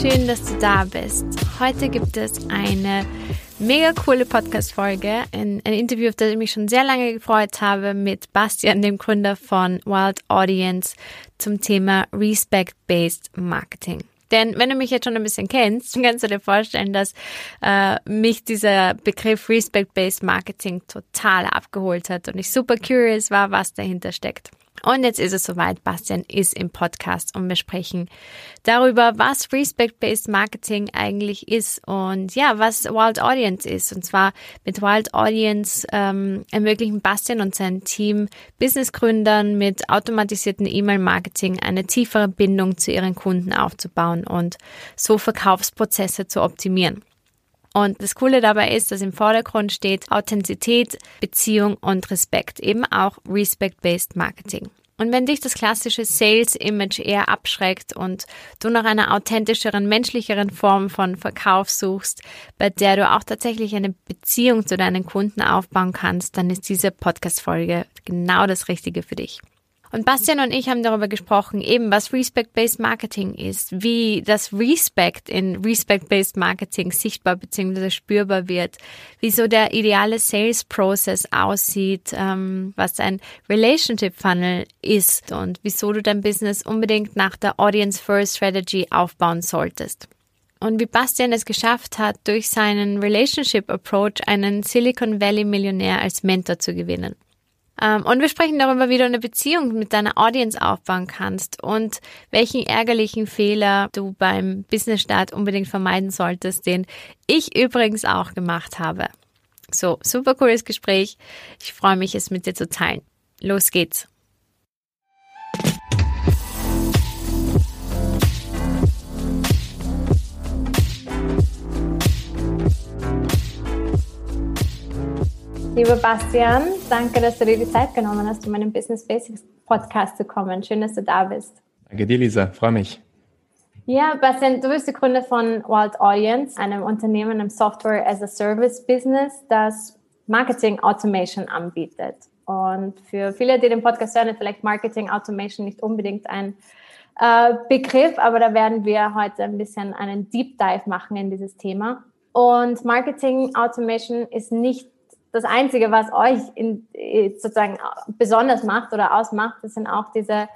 Schön, dass du da bist. Heute gibt es eine mega coole Podcast-Folge, ein, ein, Interview, auf das ich mich schon sehr lange gefreut habe, mit Bastian, dem Gründer von Wild Audience, zum Thema Respect-Based Marketing. Denn wenn du mich jetzt schon ein bisschen kennst, kannst du dir vorstellen, dass äh, mich dieser Begriff Respect-Based Marketing total abgeholt hat und ich super curious war, was dahinter steckt. Und jetzt ist es soweit. Bastian ist im Podcast und wir sprechen darüber, was Respect-Based Marketing eigentlich ist und ja, was Wild Audience ist. Und zwar mit Wild Audience ähm, ermöglichen Bastian und sein Team Businessgründern mit automatisierten E-Mail-Marketing eine tiefere Bindung zu ihren Kunden aufzubauen und so Verkaufsprozesse zu optimieren. Und das Coole dabei ist, dass im Vordergrund steht Authentizität, Beziehung und Respekt, eben auch Respect-Based Marketing. Und wenn dich das klassische Sales-Image eher abschreckt und du nach einer authentischeren, menschlicheren Form von Verkauf suchst, bei der du auch tatsächlich eine Beziehung zu deinen Kunden aufbauen kannst, dann ist diese Podcast-Folge genau das Richtige für dich. Und Bastian und ich haben darüber gesprochen, eben was Respect-Based Marketing ist, wie das Respect in Respect-Based Marketing sichtbar bzw. spürbar wird, wieso der ideale Sales-Process aussieht, ähm, was ein Relationship-Funnel ist und wieso du dein Business unbedingt nach der Audience-First Strategy aufbauen solltest. Und wie Bastian es geschafft hat, durch seinen Relationship Approach einen Silicon Valley Millionär als Mentor zu gewinnen. Ähm, und wir sprechen darüber, wie du eine Beziehung mit deiner Audience aufbauen kannst und welchen ärgerlichen Fehler du beim Business-Start unbedingt vermeiden solltest, den ich übrigens auch gemacht habe. So, super cooles Gespräch. Ich freue mich, es mit dir zu teilen. Los geht's. Lieber Bastian, danke, dass du dir die Zeit genommen hast, um meinen Business Basics Podcast zu kommen. Schön, dass du da bist. Danke dir, Lisa. Freue mich. Ja, Bastian, du bist der Gründer von Wild Audience, einem Unternehmen im Software as a Service Business, das Marketing Automation anbietet. Und für viele, die den Podcast hören, ist vielleicht Marketing Automation nicht unbedingt ein äh, Begriff, aber da werden wir heute ein bisschen einen Deep Dive machen in dieses Thema. Und Marketing Automation ist nicht das Einzige, was euch in, sozusagen besonders macht oder ausmacht, das sind auch diese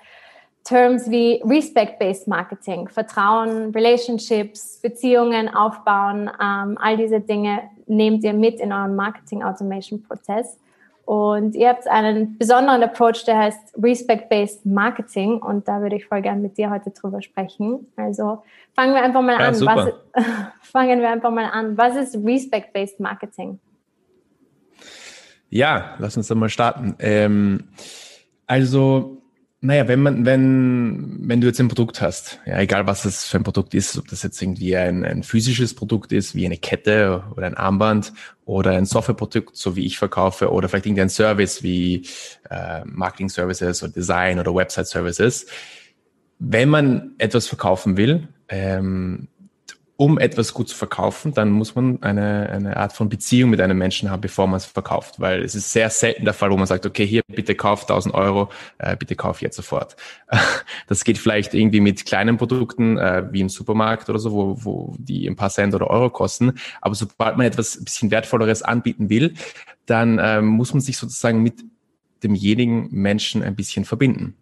Terms wie Respect-Based Marketing, Vertrauen, Relationships, Beziehungen aufbauen, ähm, all diese Dinge nehmt ihr mit in euren Marketing-Automation-Prozess. Und ihr habt einen besonderen Approach, der heißt Respect-Based Marketing. Und da würde ich voll gerne mit dir heute drüber sprechen. Also fangen wir einfach mal ja, an. Was, fangen wir einfach mal an. Was ist Respect-Based Marketing? Ja, lass uns dann mal starten. Ähm, also, naja, wenn man, wenn, wenn du jetzt ein Produkt hast, ja, egal was das für ein Produkt ist, ob das jetzt irgendwie ein, ein physisches Produkt ist, wie eine Kette oder ein Armband oder ein Softwareprodukt, so wie ich verkaufe, oder vielleicht irgendein Service wie äh, Marketing Services oder Design oder Website Services. Wenn man etwas verkaufen will, ähm, um etwas gut zu verkaufen, dann muss man eine, eine Art von Beziehung mit einem Menschen haben, bevor man es verkauft. Weil es ist sehr selten der Fall, wo man sagt, okay, hier, bitte kauf 1000 Euro, äh, bitte kauf jetzt sofort. Das geht vielleicht irgendwie mit kleinen Produkten, äh, wie im Supermarkt oder so, wo, wo die ein paar Cent oder Euro kosten. Aber sobald man etwas bisschen Wertvolleres anbieten will, dann äh, muss man sich sozusagen mit demjenigen Menschen ein bisschen verbinden.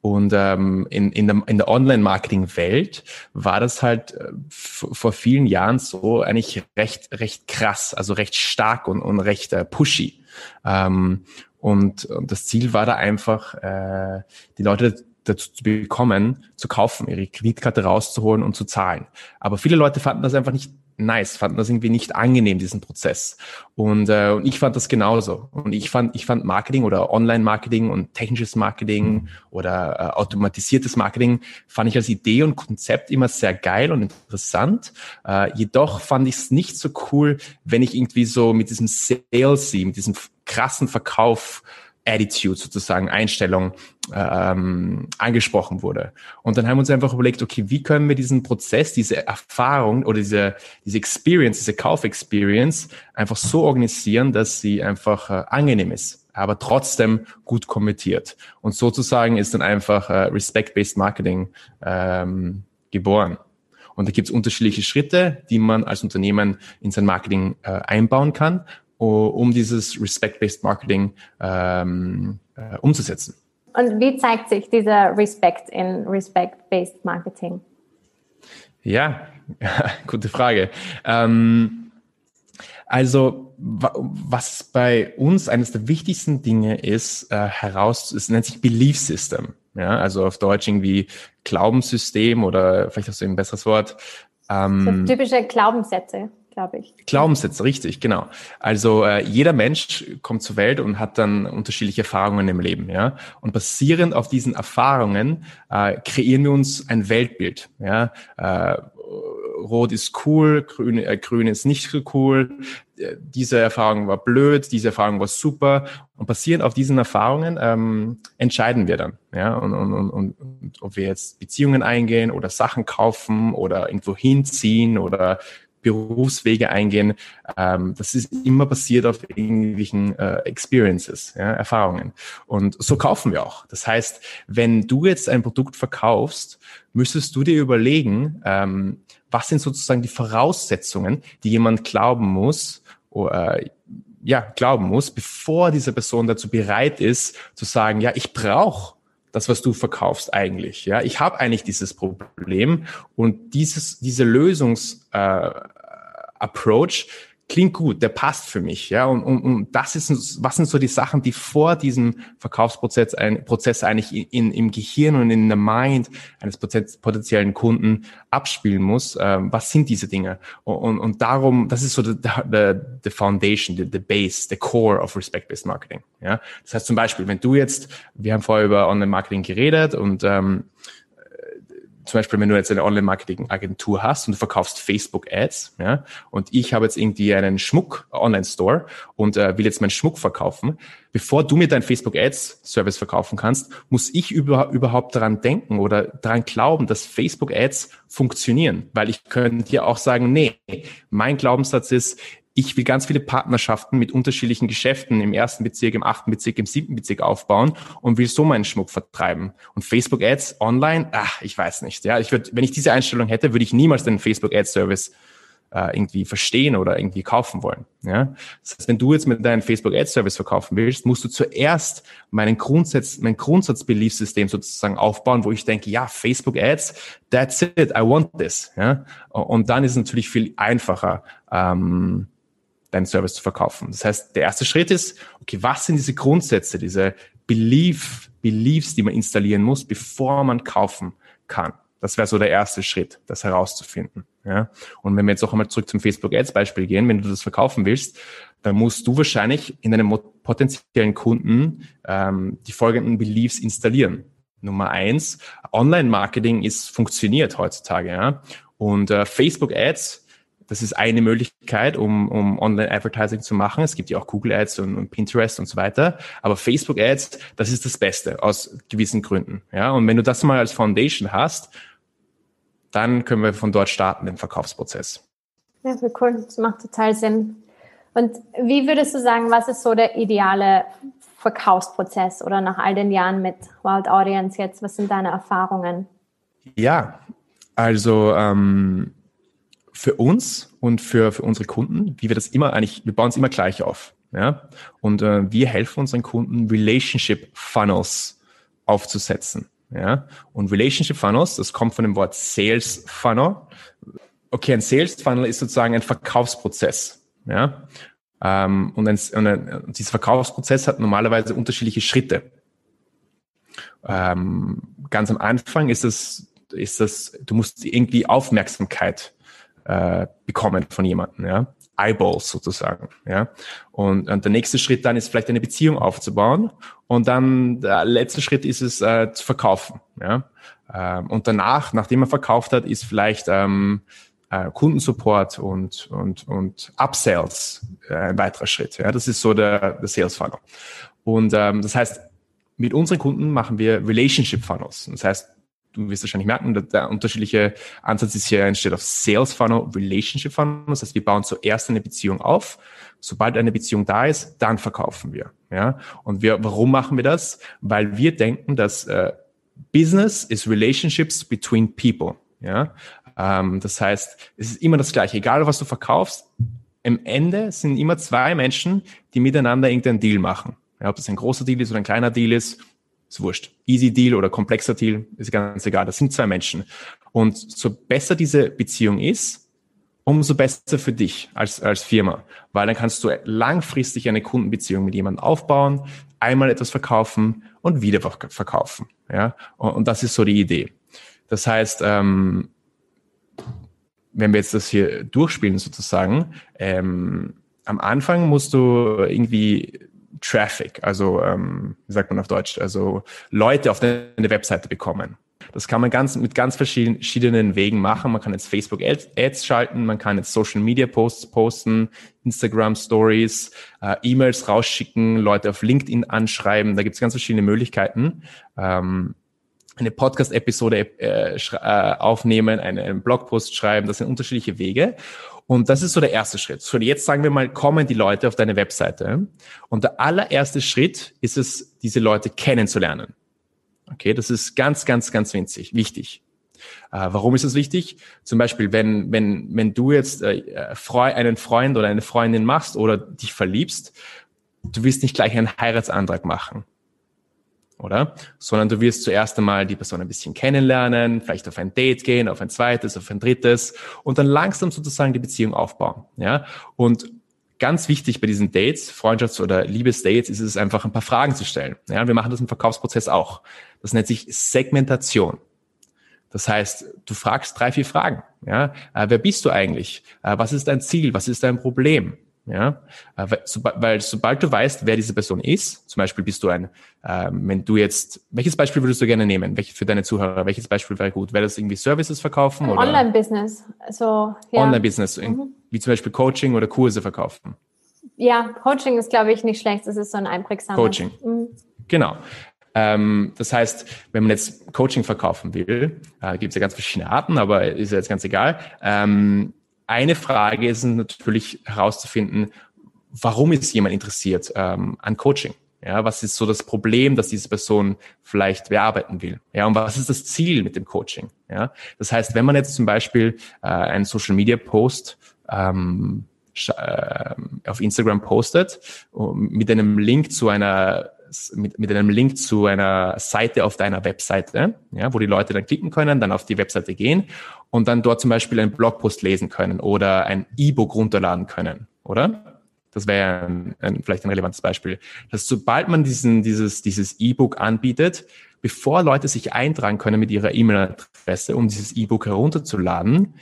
Und ähm, in, in der, in der Online-Marketing-Welt war das halt äh, vor vielen Jahren so eigentlich recht, recht krass, also recht stark und, und recht äh, pushy. Ähm, und, und das Ziel war da einfach, äh, die Leute dazu zu bekommen, zu kaufen, ihre Kreditkarte rauszuholen und zu zahlen. Aber viele Leute fanden das einfach nicht nice, fanden das irgendwie nicht angenehm, diesen Prozess. Und, äh, und ich fand das genauso. Und ich fand, ich fand Marketing oder Online-Marketing und technisches Marketing oder äh, automatisiertes Marketing fand ich als Idee und Konzept immer sehr geil und interessant. Äh, jedoch fand ich es nicht so cool, wenn ich irgendwie so mit diesem Salesy, mit diesem krassen Verkauf Attitude sozusagen, Einstellung ähm, angesprochen wurde. Und dann haben wir uns einfach überlegt, okay, wie können wir diesen Prozess, diese Erfahrung oder diese, diese Experience, diese Kaufexperience einfach so organisieren, dass sie einfach äh, angenehm ist, aber trotzdem gut kommentiert. Und sozusagen ist dann einfach äh, Respect-Based Marketing ähm, geboren. Und da gibt es unterschiedliche Schritte, die man als Unternehmen in sein Marketing äh, einbauen kann um dieses Respect-Based Marketing ähm, äh, umzusetzen. Und wie zeigt sich dieser Respect in Respect-Based Marketing? Ja, gute Frage. Ähm, also was bei uns eines der wichtigsten Dinge ist, äh, heraus, es nennt sich Belief System. Ja, also auf Deutsch irgendwie Glaubenssystem oder vielleicht hast du ein besseres Wort. Ähm, so typische Glaubenssätze glaube ich. Glaubenssätze, richtig, genau. Also äh, jeder Mensch kommt zur Welt und hat dann unterschiedliche Erfahrungen im Leben, ja. Und basierend auf diesen Erfahrungen äh, kreieren wir uns ein Weltbild, ja. Äh, Rot ist cool, grün, äh, grün ist nicht so cool. Äh, diese Erfahrung war blöd, diese Erfahrung war super. Und basierend auf diesen Erfahrungen ähm, entscheiden wir dann, ja, und, und, und, und ob wir jetzt Beziehungen eingehen oder Sachen kaufen oder irgendwo hinziehen oder Berufswege eingehen. Ähm, das ist immer basiert auf irgendwelchen äh, Experiences, ja, Erfahrungen. Und so kaufen wir auch. Das heißt, wenn du jetzt ein Produkt verkaufst, müsstest du dir überlegen, ähm, was sind sozusagen die Voraussetzungen, die jemand glauben muss, oder, äh, ja, glauben muss, bevor diese Person dazu bereit ist, zu sagen, ja, ich brauche das, was du verkaufst eigentlich. Ja, ich habe eigentlich dieses Problem und dieses, diese Lösungs äh, Approach klingt gut, der passt für mich, ja. Und, und, und das ist, was sind so die Sachen, die vor diesem Verkaufsprozess ein, Prozess eigentlich in, in, im Gehirn und in der Mind eines potenziellen Kunden abspielen muss? Ähm, was sind diese Dinge? Und, und, und darum, das ist so the, the, the foundation, the, the base, the core of respect-based marketing, ja. Das heißt zum Beispiel, wenn du jetzt, wir haben vorher über Online-Marketing geredet und ähm, zum Beispiel, wenn du jetzt eine Online-Marketing-Agentur hast und du verkaufst Facebook-Ads, ja, und ich habe jetzt irgendwie einen Schmuck-Online-Store und äh, will jetzt meinen Schmuck verkaufen, bevor du mir deinen Facebook-Ads-Service verkaufen kannst, muss ich über, überhaupt daran denken oder daran glauben, dass Facebook-Ads funktionieren, weil ich könnte dir auch sagen, nee, mein Glaubenssatz ist, ich will ganz viele Partnerschaften mit unterschiedlichen Geschäften im ersten Bezirk, im achten Bezirk, im siebten Bezirk aufbauen und will so meinen Schmuck vertreiben. Und Facebook Ads online, ach, ich weiß nicht. Ja, ich würde, wenn ich diese Einstellung hätte, würde ich niemals den Facebook Ads Service äh, irgendwie verstehen oder irgendwie kaufen wollen. Ja, das heißt, wenn du jetzt mit deinem Facebook Ads Service verkaufen willst, musst du zuerst meinen Grundsatz, mein Grundsatzbeliefssystem sozusagen aufbauen, wo ich denke, ja, Facebook Ads, that's it, I want this. Ja, und dann ist es natürlich viel einfacher. Ähm, deinen Service zu verkaufen. Das heißt, der erste Schritt ist, okay, was sind diese Grundsätze, diese Belief, Beliefs, die man installieren muss, bevor man kaufen kann? Das wäre so der erste Schritt, das herauszufinden. Ja? Und wenn wir jetzt auch einmal zurück zum Facebook Ads Beispiel gehen, wenn du das verkaufen willst, dann musst du wahrscheinlich in deinem potenziellen Kunden ähm, die folgenden Beliefs installieren. Nummer eins, Online-Marketing ist funktioniert heutzutage, ja. Und äh, Facebook Ads das ist eine Möglichkeit, um, um Online-Advertising zu machen. Es gibt ja auch Google Ads und, und, Pinterest und so weiter. Aber Facebook Ads, das ist das Beste aus gewissen Gründen. Ja, und wenn du das mal als Foundation hast, dann können wir von dort starten, den Verkaufsprozess. Ja, cool. Das macht total Sinn. Und wie würdest du sagen, was ist so der ideale Verkaufsprozess oder nach all den Jahren mit Wild Audience jetzt? Was sind deine Erfahrungen? Ja, also ähm, für uns und für, für unsere Kunden, wie wir das immer eigentlich, wir bauen es immer gleich auf. Ja? Und äh, wir helfen unseren Kunden, Relationship Funnels aufzusetzen. Ja? Und Relationship Funnels, das kommt von dem Wort Sales Funnel. Okay, ein Sales Funnel ist sozusagen ein Verkaufsprozess. Ja? Ähm, und, ein, und, ein, und dieser Verkaufsprozess hat normalerweise unterschiedliche Schritte. Ähm, ganz am Anfang ist es, ist das, du musst irgendwie Aufmerksamkeit äh, bekommen von jemandem, ja. Eyeballs sozusagen, ja. Und, und der nächste Schritt dann ist vielleicht eine Beziehung aufzubauen und dann der letzte Schritt ist es äh, zu verkaufen, ja. Ähm, und danach, nachdem man verkauft hat, ist vielleicht ähm, äh, Kundensupport und, und, und Upsells äh, ein weiterer Schritt. Ja, das ist so der, der Sales Funnel. Und ähm, das heißt, mit unseren Kunden machen wir Relationship Funnels. Das heißt, du wirst wahrscheinlich merken, der, der unterschiedliche Ansatz ist hier entsteht auf Sales Funnel, Relationship Funnel. Das heißt, wir bauen zuerst eine Beziehung auf. Sobald eine Beziehung da ist, dann verkaufen wir. Ja, und wir, warum machen wir das? Weil wir denken, dass äh, Business is relationships between people. Ja, ähm, das heißt, es ist immer das Gleiche. Egal, was du verkaufst, im Ende sind immer zwei Menschen, die miteinander irgendeinen Deal machen. Ja, ob das ein großer Deal ist oder ein kleiner Deal ist, ist wurscht. Easy Deal oder komplexer Deal, ist ganz egal. Das sind zwei Menschen. Und so besser diese Beziehung ist, umso besser für dich als, als Firma. Weil dann kannst du langfristig eine Kundenbeziehung mit jemandem aufbauen, einmal etwas verkaufen und wieder verkaufen. Ja, und, und das ist so die Idee. Das heißt, ähm, wenn wir jetzt das hier durchspielen sozusagen, ähm, am Anfang musst du irgendwie Traffic, also ähm, wie sagt man auf Deutsch, also Leute auf deine Webseite bekommen. Das kann man ganz mit ganz verschiedenen Wegen machen. Man kann jetzt Facebook Ads schalten, man kann jetzt Social Media Posts posten, Instagram Stories, äh, E-Mails rausschicken, Leute auf LinkedIn anschreiben. Da gibt es ganz verschiedene Möglichkeiten. Ähm, eine Podcast-Episode äh, äh, aufnehmen, einen Blogpost schreiben. Das sind unterschiedliche Wege. Und das ist so der erste Schritt. So, jetzt sagen wir mal, kommen die Leute auf deine Webseite. Und der allererste Schritt ist es, diese Leute kennenzulernen. Okay, das ist ganz, ganz, ganz winzig, wichtig. Äh, warum ist das wichtig? Zum Beispiel, wenn, wenn, wenn du jetzt äh, einen Freund oder eine Freundin machst oder dich verliebst, du wirst nicht gleich einen Heiratsantrag machen oder? Sondern du wirst zuerst einmal die Person ein bisschen kennenlernen, vielleicht auf ein Date gehen, auf ein zweites, auf ein drittes und dann langsam sozusagen die Beziehung aufbauen, ja? Und ganz wichtig bei diesen Dates, Freundschafts- oder Liebesdates, ist es einfach ein paar Fragen zu stellen. Ja, wir machen das im Verkaufsprozess auch. Das nennt sich Segmentation. Das heißt, du fragst drei, vier Fragen. Ja, äh, wer bist du eigentlich? Äh, was ist dein Ziel? Was ist dein Problem? Ja, äh, weil, weil sobald du weißt, wer diese Person ist, zum Beispiel bist du ein, äh, wenn du jetzt, welches Beispiel würdest du gerne nehmen? Welche, für deine Zuhörer, welches Beispiel wäre gut? Wäre das irgendwie Services verkaufen? Oder? Online-Business. Also, ja. Online-Business, mhm. wie zum Beispiel Coaching oder Kurse verkaufen. Ja, Coaching ist, glaube ich, nicht schlecht. Das ist so ein einprägsamer. Coaching. Mhm. Genau. Ähm, das heißt, wenn man jetzt Coaching verkaufen will, äh, gibt es ja ganz verschiedene Arten, aber ist ja jetzt ganz egal. Ähm, eine Frage ist natürlich herauszufinden, warum ist jemand interessiert ähm, an Coaching? Ja, was ist so das Problem, dass diese Person vielleicht bearbeiten will? Ja, und was ist das Ziel mit dem Coaching? Ja, das heißt, wenn man jetzt zum Beispiel äh, einen Social Media Post ähm, äh, auf Instagram postet mit einem Link zu einer mit, mit einem Link zu einer Seite auf deiner Webseite, ja, wo die Leute dann klicken können, dann auf die Webseite gehen und dann dort zum Beispiel einen Blogpost lesen können oder ein E-Book runterladen können, oder? Das wäre ein, ein, vielleicht ein relevantes Beispiel. Dass sobald man diesen, dieses, dieses E-Book anbietet, bevor Leute sich eintragen können mit ihrer E-Mail-Adresse, um dieses E-Book herunterzuladen,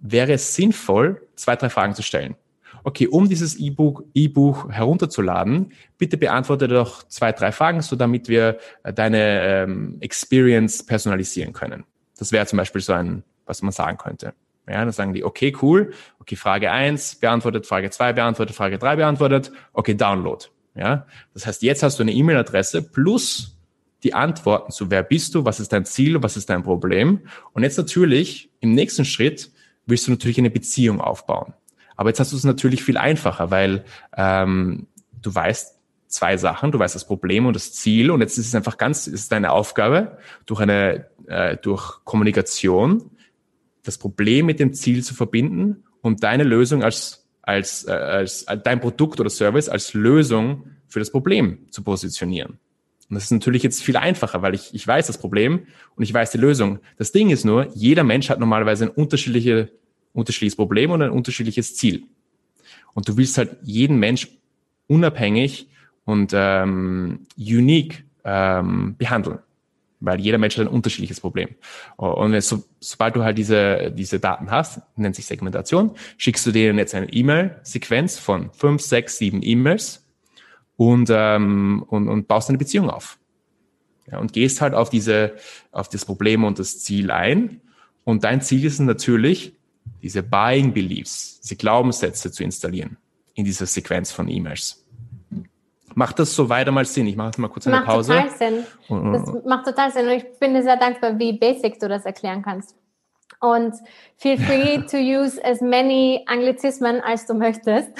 wäre es sinnvoll, zwei, drei Fragen zu stellen okay, um dieses E-Book E-Buch herunterzuladen, bitte beantworte doch zwei, drei Fragen, so damit wir äh, deine ähm, Experience personalisieren können. Das wäre zum Beispiel so ein, was man sagen könnte. Ja, dann sagen die, okay, cool, okay, Frage eins beantwortet, Frage zwei beantwortet, Frage drei beantwortet, okay, Download. Ja, das heißt, jetzt hast du eine E-Mail-Adresse plus die Antworten zu, wer bist du, was ist dein Ziel, was ist dein Problem. Und jetzt natürlich, im nächsten Schritt, willst du natürlich eine Beziehung aufbauen. Aber jetzt hast du es natürlich viel einfacher, weil ähm, du weißt zwei Sachen, du weißt das Problem und das Ziel und jetzt ist es einfach ganz, ist deine Aufgabe, durch eine, äh, durch Kommunikation das Problem mit dem Ziel zu verbinden und deine Lösung als, als, äh, als, als dein Produkt oder Service als Lösung für das Problem zu positionieren. Und das ist natürlich jetzt viel einfacher, weil ich, ich weiß das Problem und ich weiß die Lösung. Das Ding ist nur, jeder Mensch hat normalerweise eine unterschiedliche unterschiedliches Problem und ein unterschiedliches Ziel. Und du willst halt jeden Mensch unabhängig und ähm, unique ähm, behandeln. weil jeder Mensch hat ein unterschiedliches Problem. Und so, sobald du halt diese, diese Daten hast, nennt sich Segmentation, schickst du denen jetzt eine E-Mail-Sequenz von fünf, sechs, sieben E-Mails und, ähm, und, und baust eine Beziehung auf. Ja, und gehst halt auf diese, auf das Problem und das Ziel ein. Und dein Ziel ist natürlich, diese Buying Beliefs, diese Glaubenssätze zu installieren in dieser Sequenz von E-Mails. Macht das so weiter mal Sinn? Ich mache jetzt mal kurz eine macht Pause. Macht total Sinn. Das macht total Sinn. Und ich bin dir sehr dankbar, wie basic du das erklären kannst. Und feel free to use as many Anglizismen, als du möchtest.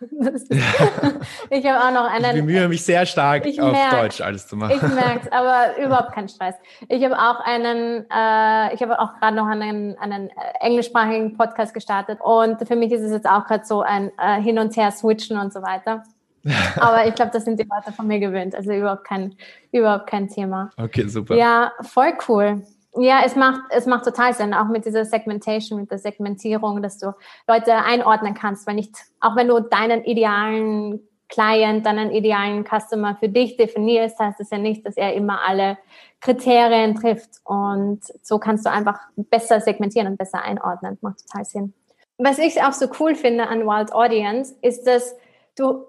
ich habe auch noch einen. Ich bemühe mich sehr stark auf merk, Deutsch alles zu machen. Ich merke es, aber überhaupt kein Stress. Ich habe auch einen, äh, ich habe auch gerade noch einen, einen äh, englischsprachigen Podcast gestartet und für mich ist es jetzt auch gerade so ein äh, Hin und Her switchen und so weiter. Aber ich glaube, das sind die Leute von mir gewöhnt. Also überhaupt kein, überhaupt kein Thema. Okay, super. Ja, voll cool. Ja, es macht, es macht total Sinn, auch mit dieser Segmentation, mit der Segmentierung, dass du Leute einordnen kannst, weil nicht, auch wenn du deinen idealen Client, deinen idealen Customer für dich definierst, heißt es ja nicht, dass er immer alle Kriterien trifft. Und so kannst du einfach besser segmentieren und besser einordnen. Macht total Sinn. Was ich auch so cool finde an Wild Audience, ist, dass du,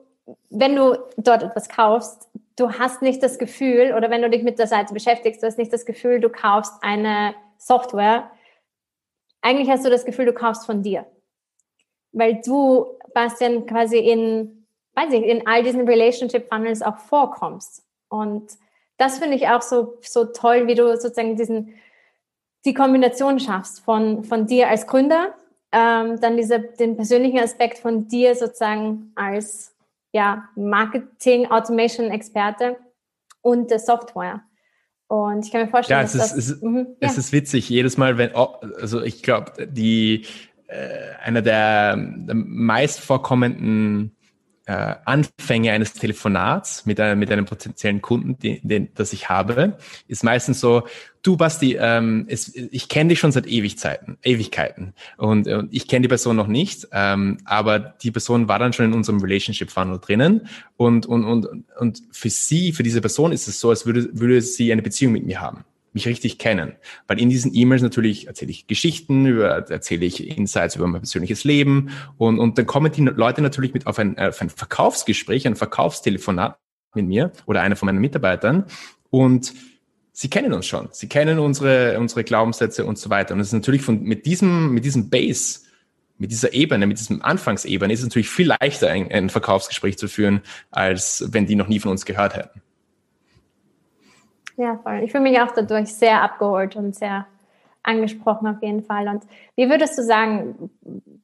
wenn du dort etwas kaufst, du hast nicht das Gefühl, oder wenn du dich mit der Seite beschäftigst, du hast nicht das Gefühl, du kaufst eine Software. Eigentlich hast du das Gefühl, du kaufst von dir. Weil du, Bastian, quasi in, weiß ich, in all diesen Relationship Funnels auch vorkommst. Und das finde ich auch so, so toll, wie du sozusagen diesen, die Kombination schaffst von, von dir als Gründer, ähm, dann diese, den persönlichen Aspekt von dir sozusagen als ja, Marketing, Automation Experte und der Software. Und ich kann mir vorstellen, ja, es dass ist, das, es, mhm, ja. es ist witzig. Jedes Mal, wenn, oh, also ich glaube, die äh, einer der, der meist vorkommenden äh, Anfänge eines Telefonats mit, einem mit einem potenziellen Kunden, den, den, das ich habe, ist meistens so, du Basti, ähm, es, ich kenne dich schon seit Ewigzeiten, Ewigkeiten. Und, und ich kenne die Person noch nicht, ähm, aber die Person war dann schon in unserem Relationship Funnel drinnen. Und, und, und, und für sie, für diese Person ist es so, als würde, würde sie eine Beziehung mit mir haben mich richtig kennen. Weil in diesen E-Mails natürlich erzähle ich Geschichten, über, erzähle ich Insights über mein persönliches Leben und, und dann kommen die Leute natürlich mit auf ein, auf ein Verkaufsgespräch, ein Verkaufstelefonat mit mir oder einer von meinen Mitarbeitern und sie kennen uns schon. Sie kennen unsere, unsere Glaubenssätze und so weiter. Und es ist natürlich von, mit diesem, mit diesem Base, mit dieser Ebene, mit diesem Anfangsebene ist es natürlich viel leichter, ein, ein Verkaufsgespräch zu führen, als wenn die noch nie von uns gehört hätten. Ja, voll. Ich fühle mich auch dadurch sehr abgeholt und sehr angesprochen auf jeden Fall. Und wie würdest du sagen,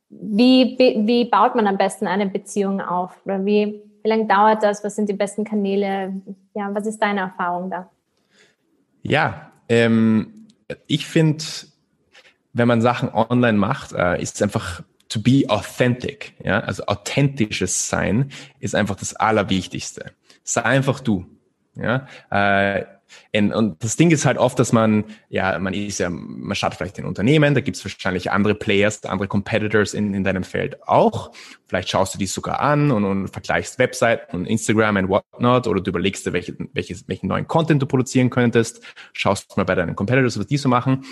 wie, wie baut man am besten eine Beziehung auf? Oder wie, wie lange dauert das? Was sind die besten Kanäle? Ja, was ist deine Erfahrung da? Ja, ähm, ich finde, wenn man Sachen online macht, äh, ist es einfach to be authentic. Ja, also authentisches Sein ist einfach das Allerwichtigste. Sei einfach du. Ja, äh, und das Ding ist halt oft, dass man, ja, man ist ja, man startet vielleicht in Unternehmen, da gibt es wahrscheinlich andere Players, andere Competitors in, in deinem Feld auch. Vielleicht schaust du die sogar an und, und vergleichst Webseiten und Instagram und whatnot oder du überlegst dir, welche, welches, welchen neuen Content du produzieren könntest, schaust mal bei deinen Competitors, was die so machen.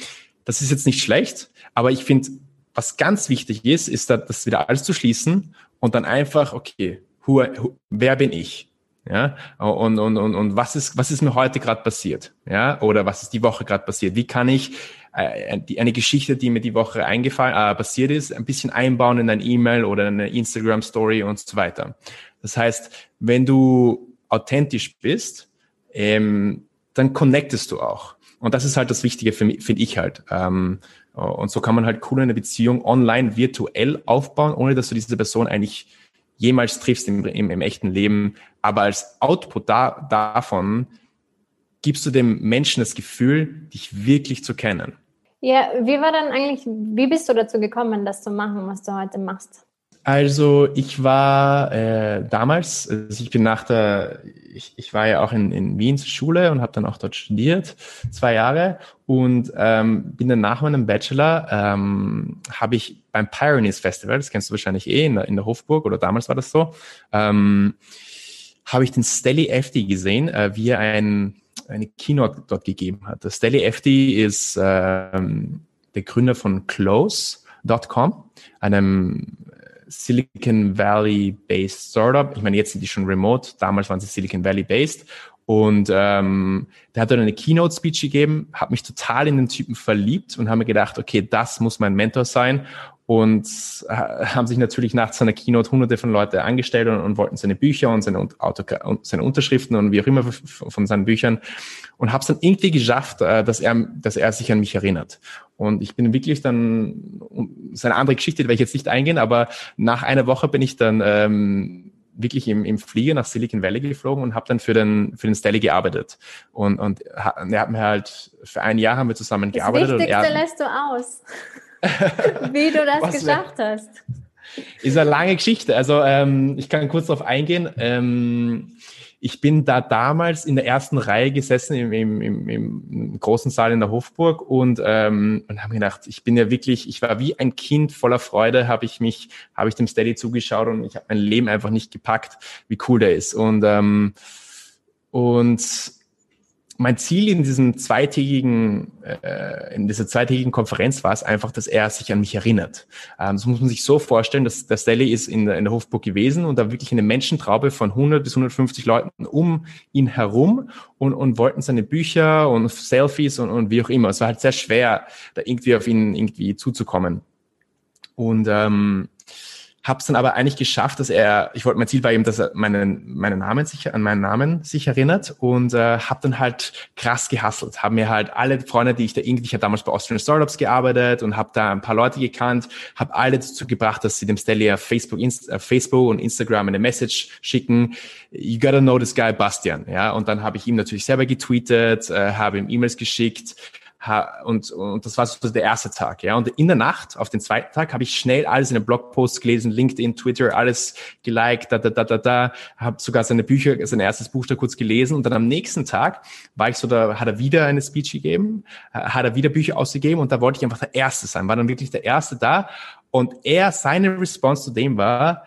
Das ist jetzt nicht schlecht, aber ich finde, was ganz wichtig ist, ist das wieder alles zu schließen und dann einfach, okay, who, who, wer bin ich? Ja, und, und, und, und was ist, was ist mir heute gerade passiert? Ja, oder was ist die Woche gerade passiert? Wie kann ich äh, die, eine Geschichte, die mir die Woche eingefallen, äh, passiert ist, ein bisschen einbauen in ein E-Mail oder eine Instagram Story und so weiter. Das heißt, wenn du authentisch bist, ähm, dann connectest du auch. Und das ist halt das Wichtige für mich, finde ich halt. Ähm, und so kann man halt cool eine Beziehung online virtuell aufbauen, ohne dass du diese Person eigentlich jemals triffst im, im, im echten Leben. Aber als Output da, davon gibst du dem Menschen das Gefühl, dich wirklich zu kennen. Ja, wie war dann eigentlich, wie bist du dazu gekommen, das zu machen, was du heute machst? Also ich war äh, damals, also ich bin nach der, ich, ich war ja auch in, in Wien zur Schule und habe dann auch dort studiert, zwei Jahre und ähm, bin dann nach meinem Bachelor, ähm, habe ich beim Pioneers Festival, das kennst du wahrscheinlich eh, in der, in der Hofburg oder damals war das so, ähm, habe ich den Stelly FD gesehen, äh, wie er ein eine Keynote dort gegeben hat. Der Stelly FD ist ähm, der Gründer von Close.com, einem Silicon Valley-based Startup. Ich meine, jetzt sind die schon remote, damals waren sie Silicon Valley-based. Und ähm, der hat dann eine Keynote-Speech gegeben, habe mich total in den Typen verliebt und habe mir gedacht, okay, das muss mein Mentor sein und äh, haben sich natürlich nach seiner Keynote hunderte von Leute angestellt und, und wollten seine Bücher und seine, Auto, seine Unterschriften und wie auch immer von seinen Büchern und habe es dann irgendwie geschafft, äh, dass er, dass er sich an mich erinnert. Und ich bin wirklich dann, das ist eine andere Geschichte, die werde ich jetzt nicht eingehen, aber nach einer Woche bin ich dann ähm, wirklich im, im Flieger nach Silicon Valley geflogen und habe dann für den für den Stelly gearbeitet und und er hat mir halt für ein Jahr haben wir zusammen das gearbeitet das Wichtigste lässt du aus. Wie du das geschafft hast. Ist eine lange Geschichte. Also ähm, ich kann kurz darauf eingehen. Ähm, ich bin da damals in der ersten Reihe gesessen im, im, im, im großen Saal in der Hofburg und, ähm, und habe gedacht, ich bin ja wirklich, ich war wie ein Kind voller Freude, habe ich mich, habe ich dem Steady zugeschaut und ich habe mein Leben einfach nicht gepackt, wie cool der ist. Und ähm, und mein Ziel in diesem zweitägigen, äh, in dieser zweitägigen Konferenz war es einfach, dass er sich an mich erinnert. Ähm, so muss man sich so vorstellen, dass der Stelly ist in, in der Hofburg gewesen und da wirklich eine Menschentraube von 100 bis 150 Leuten um ihn herum und, und wollten seine Bücher und Selfies und, und wie auch immer. Es war halt sehr schwer, da irgendwie auf ihn irgendwie zuzukommen. Und ähm, habe es dann aber eigentlich geschafft, dass er, ich wollte, mein Ziel war eben, dass er meinen, meinen Namen sich, an meinen Namen sich erinnert und äh, habe dann halt krass gehasselt, habe mir halt alle Freunde, die ich da irgendwie, ich habe damals bei Austrian Startups gearbeitet und habe da ein paar Leute gekannt, habe alle dazu gebracht, dass sie dem Stelly auf Facebook, Inst auf Facebook und Instagram eine Message schicken, you gotta know this guy Bastian, ja, und dann habe ich ihm natürlich selber getweetet, äh, habe ihm E-Mails geschickt, und, und das war so der erste Tag, ja. Und in der Nacht, auf den zweiten Tag, habe ich schnell alles in den Blogposts gelesen, LinkedIn, Twitter, alles geliked, da, da, da, da, da, habe sogar seine Bücher, sein erstes Buch da kurz gelesen. Und dann am nächsten Tag war ich so, da hat er wieder eine Speech gegeben, hat er wieder Bücher ausgegeben und da wollte ich einfach der Erste sein, war dann wirklich der Erste da. Und er, seine Response zu dem war,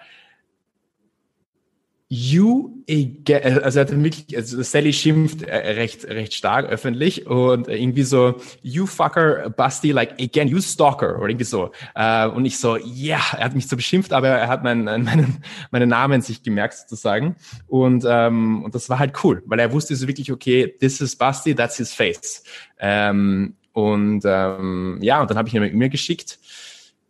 You again, also er hat wirklich, also Sally schimpft äh, recht, recht stark öffentlich und irgendwie so, you fucker, Basti, like again, you stalker oder irgendwie so. Äh, und ich so, ja, yeah, er hat mich so beschimpft, aber er hat meinen, meinen, meinen Namen sich gemerkt sozusagen. Und, ähm, und das war halt cool, weil er wusste so wirklich, okay, this is Basti, that's his face. Ähm, und ähm, ja, und dann habe ich ihm eine E-Mail geschickt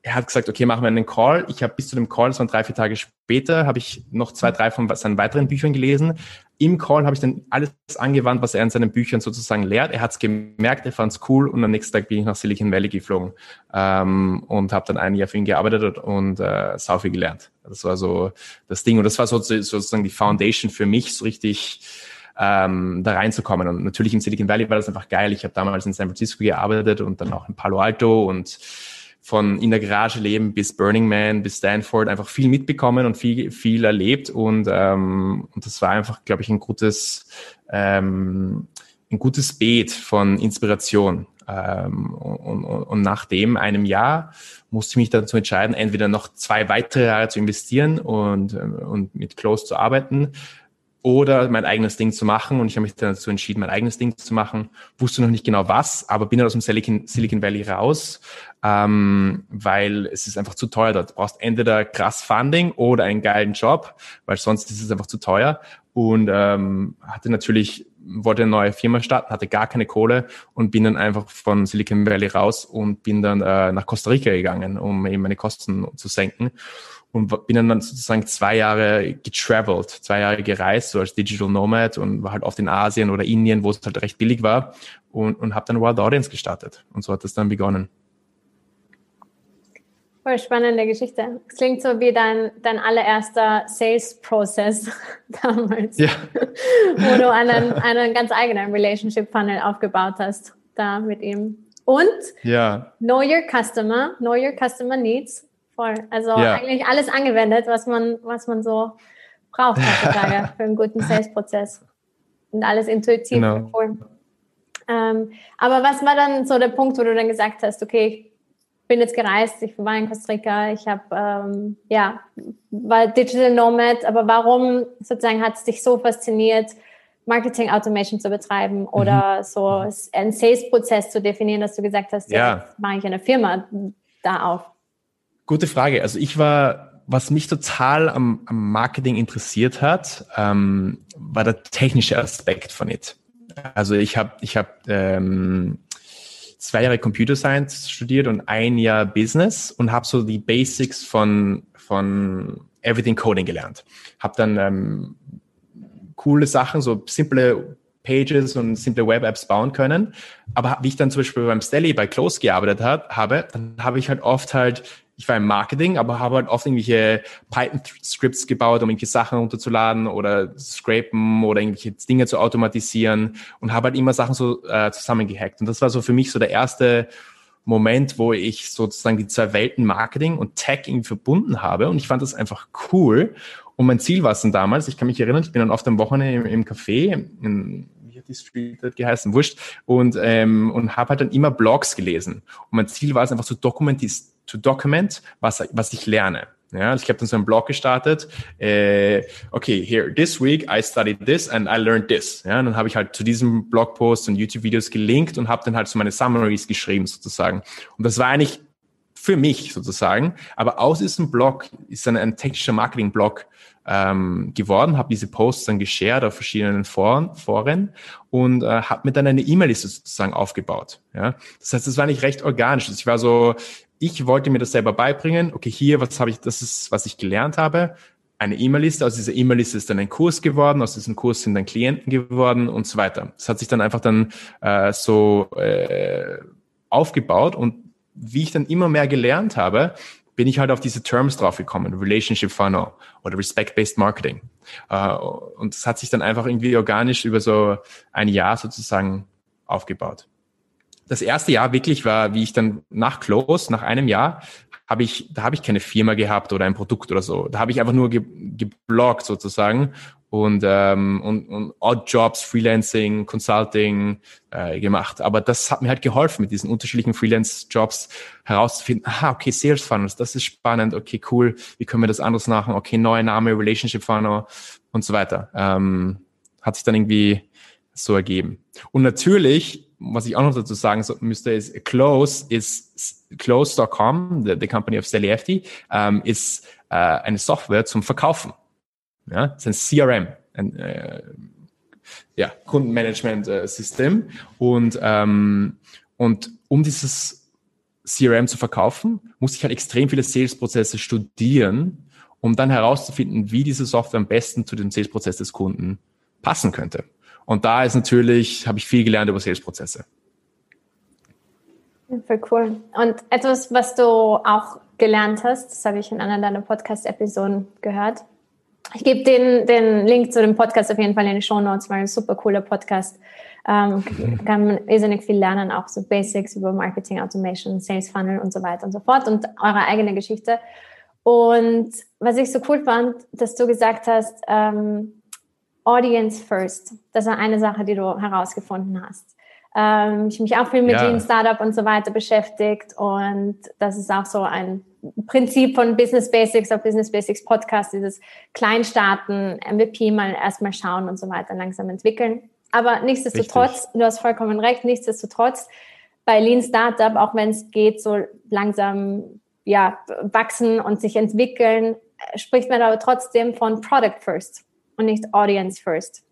er hat gesagt, okay, machen wir einen Call. Ich habe bis zu dem Call, das waren drei, vier Tage später, habe ich noch zwei, drei von seinen weiteren Büchern gelesen. Im Call habe ich dann alles angewandt, was er in seinen Büchern sozusagen lehrt. Er hat es gemerkt, er fand es cool und am nächsten Tag bin ich nach Silicon Valley geflogen ähm, und habe dann ein Jahr für ihn gearbeitet und äh, sau viel gelernt. Das war so das Ding und das war so, sozusagen die Foundation für mich, so richtig ähm, da reinzukommen. Und natürlich im Silicon Valley war das einfach geil. Ich habe damals in San Francisco gearbeitet und dann auch in Palo Alto und von in der Garage leben bis Burning Man, bis Stanford einfach viel mitbekommen und viel, viel erlebt. Und, ähm, und das war einfach, glaube ich, ein gutes, ähm, ein gutes Beet von Inspiration. Ähm, und, und, und nach dem einem Jahr musste ich mich dazu entscheiden, entweder noch zwei weitere Jahre zu investieren und, und mit Close zu arbeiten oder mein eigenes Ding zu machen. Und ich habe mich dann dazu entschieden, mein eigenes Ding zu machen. Wusste noch nicht genau was, aber bin dann aus dem Silicon, Silicon Valley raus, ähm, weil es ist einfach zu teuer dort. Du brauchst entweder krass Funding oder einen geilen Job, weil sonst ist es einfach zu teuer. Und ähm, hatte natürlich, wollte eine neue Firma starten, hatte gar keine Kohle und bin dann einfach von Silicon Valley raus und bin dann äh, nach Costa Rica gegangen, um eben meine Kosten zu senken und bin dann sozusagen zwei Jahre getravelt, zwei Jahre gereist, so als Digital Nomad und war halt oft in Asien oder Indien, wo es halt recht billig war und, und habe dann Wild Audience gestartet. Und so hat das dann begonnen. Voll spannende Geschichte. Es klingt so wie dein, dein allererster Sales-Prozess damals, ja. wo du einen, einen ganz eigenen Relationship-Funnel aufgebaut hast, da mit ihm. Und ja. Know Your Customer, Know Your Customer Needs Voll. Also ja. eigentlich alles angewendet, was man, was man so braucht heutzutage für einen guten Sales-Prozess. Und alles intuitiv genau. Ähm, aber was war dann so der Punkt, wo du dann gesagt hast, okay, bin jetzt gereist, ich war in Costa Rica, ich habe, ähm, ja, war Digital Nomad, aber warum sozusagen hat es dich so fasziniert, Marketing Automation zu betreiben oder mhm. so einen Sales-Prozess zu definieren, dass du gesagt hast, ja, mache ich eine Firma da auf? Gute Frage. Also ich war, was mich total am, am Marketing interessiert hat, ähm, war der technische Aspekt von it. Also ich habe ich hab, ähm, zwei Jahre Computer Science studiert und ein Jahr Business und habe so die Basics von, von Everything Coding gelernt. Habe dann ähm, coole Sachen, so simple Pages und simple Web-Apps bauen können. Aber wie ich dann zum Beispiel beim Stelly bei Close gearbeitet hat, habe, dann habe ich halt oft halt ich war im Marketing, aber habe halt oft irgendwelche Python-Scripts gebaut, um irgendwelche Sachen runterzuladen oder scrapen oder irgendwelche Dinge zu automatisieren und habe halt immer Sachen so äh, zusammengehackt. Und das war so für mich so der erste Moment, wo ich sozusagen die zwei Welten Marketing und Tech irgendwie verbunden habe. Und ich fand das einfach cool. Und mein Ziel war es dann damals, ich kann mich erinnern, ich bin dann oft am Wochenende im, im Café, in, wie hat die Street geheißen, wurscht, und, ähm, und habe halt dann immer Blogs gelesen. Und mein Ziel war es einfach zu dokumentieren to document, was, was ich lerne. Ja, also ich habe dann so einen Blog gestartet. Äh, okay, here, this week I studied this and I learned this. Ja, dann habe ich halt zu diesem Blogpost und YouTube-Videos gelinkt und habe dann halt so meine Summaries geschrieben sozusagen. Und das war eigentlich für mich sozusagen. Aber aus diesem Blog ist dann ein technischer Marketing-Blog ähm, geworden, habe diese Posts dann geshared auf verschiedenen Foren, Foren und äh, habe mir dann eine E-Mail-Liste sozusagen aufgebaut. Ja? Das heißt, das war nicht recht organisch. Ich war so, ich wollte mir das selber beibringen. Okay, hier, was habe ich, das ist, was ich gelernt habe. Eine E-Mail-Liste, aus dieser E-Mail-Liste ist dann ein Kurs geworden, aus diesem Kurs sind dann Klienten geworden und so weiter. Das hat sich dann einfach dann äh, so äh, aufgebaut und wie ich dann immer mehr gelernt habe, bin ich halt auf diese Terms draufgekommen, Relationship Funnel oder Respect-Based Marketing. Uh, und das hat sich dann einfach irgendwie organisch über so ein Jahr sozusagen aufgebaut das erste Jahr wirklich war, wie ich dann nach Close, nach einem Jahr, habe ich, da habe ich keine Firma gehabt oder ein Produkt oder so. Da habe ich einfach nur ge gebloggt sozusagen und, ähm, und, und Odd Jobs, Freelancing, Consulting äh, gemacht. Aber das hat mir halt geholfen, mit diesen unterschiedlichen Freelance-Jobs herauszufinden, aha, okay, Sales Funnels, das ist spannend, okay, cool, wie können wir das anders machen? Okay, neuer Name, Relationship Funnel und so weiter. Ähm, hat sich dann irgendwie so ergeben. Und natürlich was ich auch noch dazu sagen müsste, ist Close ist Close.com, the, the company of Sally FT, ähm, ist äh, eine Software zum Verkaufen. Ja, das ist ein CRM, ein äh, ja, Kundenmanagement-System. Und, ähm, und um dieses CRM zu verkaufen, muss ich halt extrem viele Sales-Prozesse studieren, um dann herauszufinden, wie diese Software am besten zu dem Sales-Prozess des Kunden passen könnte. Und da ist natürlich, habe ich viel gelernt über Sales-Prozesse. Voll cool. Und etwas, was du auch gelernt hast, das habe ich in einer deiner Podcast-Episoden gehört. Ich gebe den, den Link zu dem Podcast auf jeden Fall in die Show Notes, weil ein super cooler Podcast. Ähm, kann man irrsinnig viel lernen, auch so Basics über Marketing, Automation, Sales Funnel und so weiter und so fort und eure eigene Geschichte. Und was ich so cool fand, dass du gesagt hast, ähm, Audience First. Das war eine Sache, die du herausgefunden hast. Ähm, ich mich auch viel mit ja. Lean Startup und so weiter beschäftigt und das ist auch so ein Prinzip von Business Basics auf Business Basics Podcast, dieses Kleinstarten, MVP mal erstmal schauen und so weiter, langsam entwickeln. Aber nichtsdestotrotz, Richtig. du hast vollkommen recht, nichtsdestotrotz, bei Lean Startup, auch wenn es geht, so langsam ja, wachsen und sich entwickeln, spricht man aber trotzdem von Product First und nicht Audience First.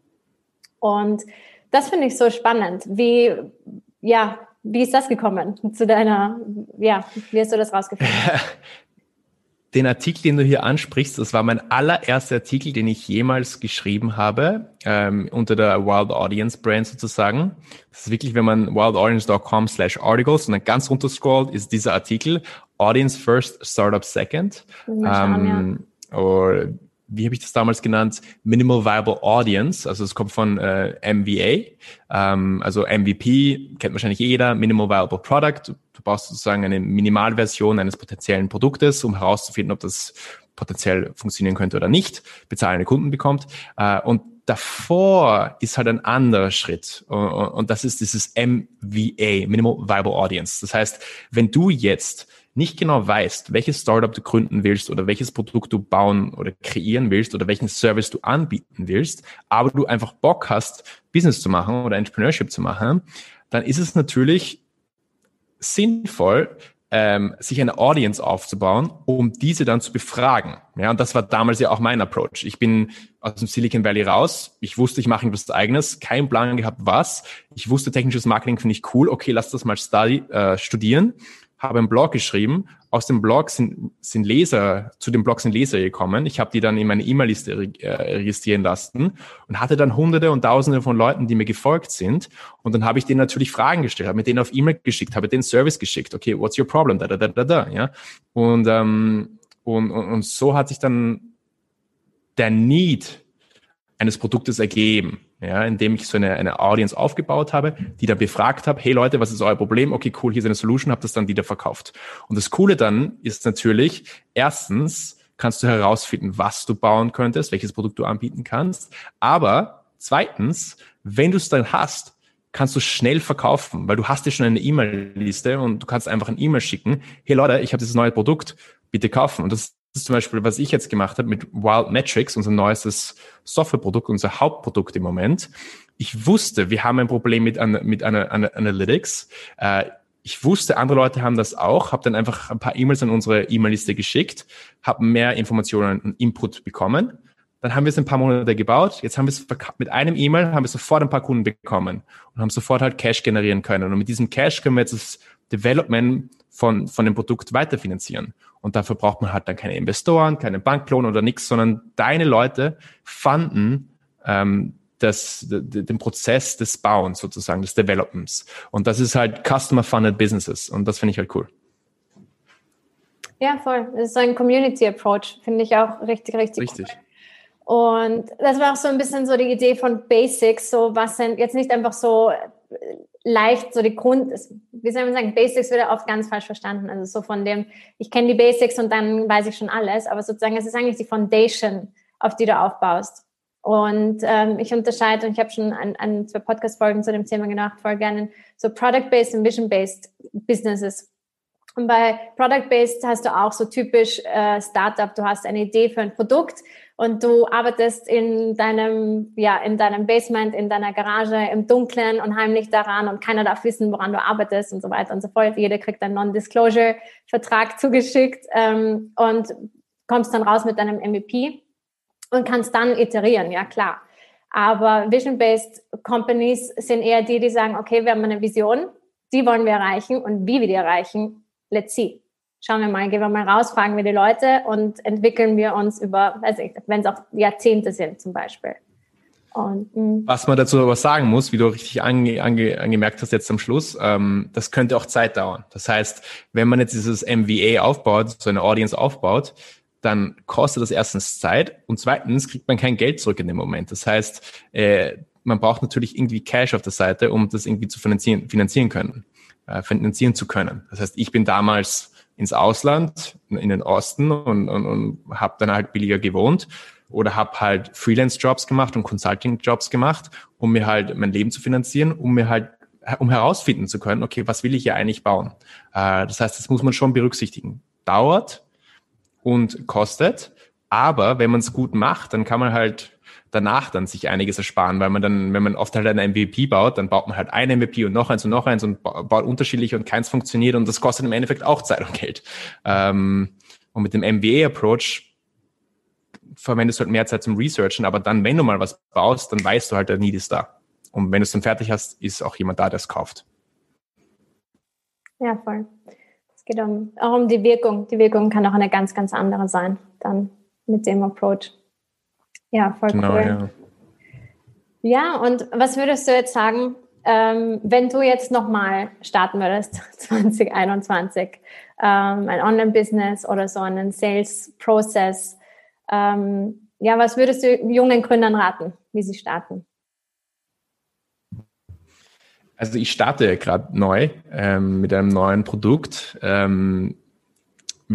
Und das finde ich so spannend. Wie, ja, wie ist das gekommen zu deiner, ja, wie hast du das rausgefunden? Den Artikel, den du hier ansprichst, das war mein allererster Artikel, den ich jemals geschrieben habe, ähm, unter der Wild Audience Brand sozusagen. Das ist wirklich, wenn man wildaudience.com slash articles und dann ganz runter scrollt, ist dieser Artikel Audience First, Startup Second. Schauen, ähm, ja wie habe ich das damals genannt? Minimal Viable Audience. Also es kommt von äh, MVA. Ähm, also MVP kennt wahrscheinlich jeder. Minimal Viable Product. Du brauchst sozusagen eine Minimalversion eines potenziellen Produktes, um herauszufinden, ob das potenziell funktionieren könnte oder nicht, bezahlende Kunden bekommt. Äh, und davor ist halt ein anderer Schritt. Und das ist dieses MVA, Minimal Viable Audience. Das heißt, wenn du jetzt nicht genau weißt, welches Startup du gründen willst oder welches Produkt du bauen oder kreieren willst oder welchen Service du anbieten willst, aber du einfach Bock hast, Business zu machen oder Entrepreneurship zu machen, dann ist es natürlich sinnvoll, ähm, sich eine Audience aufzubauen, um diese dann zu befragen. Ja, und das war damals ja auch mein Approach. Ich bin aus dem Silicon Valley raus. Ich wusste, ich mache etwas eigenes, kein Plan gehabt, was. Ich wusste, technisches Marketing finde ich cool. Okay, lass das mal study, äh, studieren habe einen Blog geschrieben. Aus dem Blog sind, sind Leser, zu dem Blog sind Leser gekommen. Ich habe die dann in meine E-Mail-Liste äh, registrieren lassen und hatte dann hunderte und tausende von Leuten, die mir gefolgt sind. Und dann habe ich denen natürlich Fragen gestellt, habe mit denen auf E-Mail geschickt, habe denen Service geschickt. Okay, what's your problem? Da, da, da, da, da, ja. Und, ähm, und, und, und so hat sich dann der Need eines Produktes ergeben ja, indem ich so eine, eine Audience aufgebaut habe, die dann befragt habe, hey Leute, was ist euer Problem? Okay, cool, hier ist eine Solution, habe das dann wieder verkauft. Und das Coole dann ist natürlich, erstens kannst du herausfinden, was du bauen könntest, welches Produkt du anbieten kannst. Aber zweitens, wenn du es dann hast, kannst du schnell verkaufen, weil du hast ja schon eine E-Mail-Liste und du kannst einfach ein E-Mail schicken, hey Leute, ich habe dieses neue Produkt, bitte kaufen. Und das ist zum Beispiel, was ich jetzt gemacht habe mit Wild Metrics, unser neuestes Softwareprodukt, unser Hauptprodukt im Moment. Ich wusste, wir haben ein Problem mit, mit Analytics. Äh, ich wusste, andere Leute haben das auch, habe dann einfach ein paar E-Mails an unsere E-Mail-Liste geschickt, habe mehr Informationen und Input bekommen. Dann haben wir es ein paar Monate gebaut. Jetzt haben wir es mit einem E-Mail haben wir sofort ein paar Kunden bekommen und haben sofort halt Cash generieren können. Und mit diesem Cash können wir jetzt das Development von, von dem Produkt weiterfinanzieren. Und dafür braucht man halt dann keine Investoren, keine Banklohn oder nichts, sondern deine Leute fanden ähm, das, den Prozess des Bauens sozusagen, des Developments. Und das ist halt Customer-Funded Businesses. Und das finde ich halt cool. Ja, voll. Das ist so ein Community-Approach. Finde ich auch richtig, richtig, richtig. Cool. Und das war auch so ein bisschen so die Idee von Basics, so was sind jetzt nicht einfach so leicht so die Grund, wie soll man sagen, Basics wird ja oft ganz falsch verstanden. Also so von dem, ich kenne die Basics und dann weiß ich schon alles, aber sozusagen es ist eigentlich die Foundation, auf die du aufbaust. Und ähm, ich unterscheide, und ich habe schon an, an zwei Podcast-Folgen zu dem Thema gemacht, voll gerne so Product-Based und Vision-Based Businesses. Und bei Product-Based hast du auch so typisch äh, Startup, du hast eine Idee für ein Produkt und du arbeitest in deinem, ja, in deinem Basement, in deiner Garage im Dunkeln und heimlich daran und keiner darf wissen, woran du arbeitest und so weiter und so fort. Jeder kriegt einen Non-Disclosure-Vertrag zugeschickt ähm, und kommst dann raus mit deinem MVP und kannst dann iterieren, ja klar. Aber Vision-Based Companies sind eher die, die sagen, okay, wir haben eine Vision, die wollen wir erreichen und wie wir die erreichen, let's see schauen wir mal, gehen wir mal raus, fragen wir die Leute und entwickeln wir uns über, wenn es auch Jahrzehnte sind zum Beispiel. Und, hm. Was man dazu aber sagen muss, wie du richtig ange, ange, angemerkt hast jetzt am Schluss, ähm, das könnte auch Zeit dauern. Das heißt, wenn man jetzt dieses MVA aufbaut, so eine Audience aufbaut, dann kostet das erstens Zeit und zweitens kriegt man kein Geld zurück in dem Moment. Das heißt, äh, man braucht natürlich irgendwie Cash auf der Seite, um das irgendwie zu finanzieren, finanzieren können, äh, finanzieren zu können. Das heißt, ich bin damals ins Ausland, in den Osten und, und, und habe dann halt billiger gewohnt oder habe halt Freelance-Jobs gemacht und Consulting-Jobs gemacht, um mir halt mein Leben zu finanzieren, um mir halt um herausfinden zu können, okay, was will ich hier eigentlich bauen? Äh, das heißt, das muss man schon berücksichtigen. Dauert und kostet, aber wenn man es gut macht, dann kann man halt danach dann sich einiges ersparen, weil man dann, wenn man oft halt ein MVP baut, dann baut man halt ein MVP und noch eins und noch eins und baut unterschiedliche und keins funktioniert und das kostet im Endeffekt auch Zeit und Geld. Ähm, und mit dem MBA-Approach verwendest du halt mehr Zeit zum Researchen, aber dann, wenn du mal was baust, dann weißt du halt, der Need ist da. Und wenn du es dann fertig hast, ist auch jemand da, der es kauft. Ja, voll. Es geht um, auch um die Wirkung. Die Wirkung kann auch eine ganz, ganz andere sein, dann mit dem Approach. Ja, voll genau, cool. Ja. ja, und was würdest du jetzt sagen, ähm, wenn du jetzt nochmal starten würdest, 2021, ähm, ein Online-Business oder so einen Sales-Prozess, ähm, ja, was würdest du jungen Gründern raten, wie sie starten? Also ich starte gerade neu mit einem neuen Produkt. Wir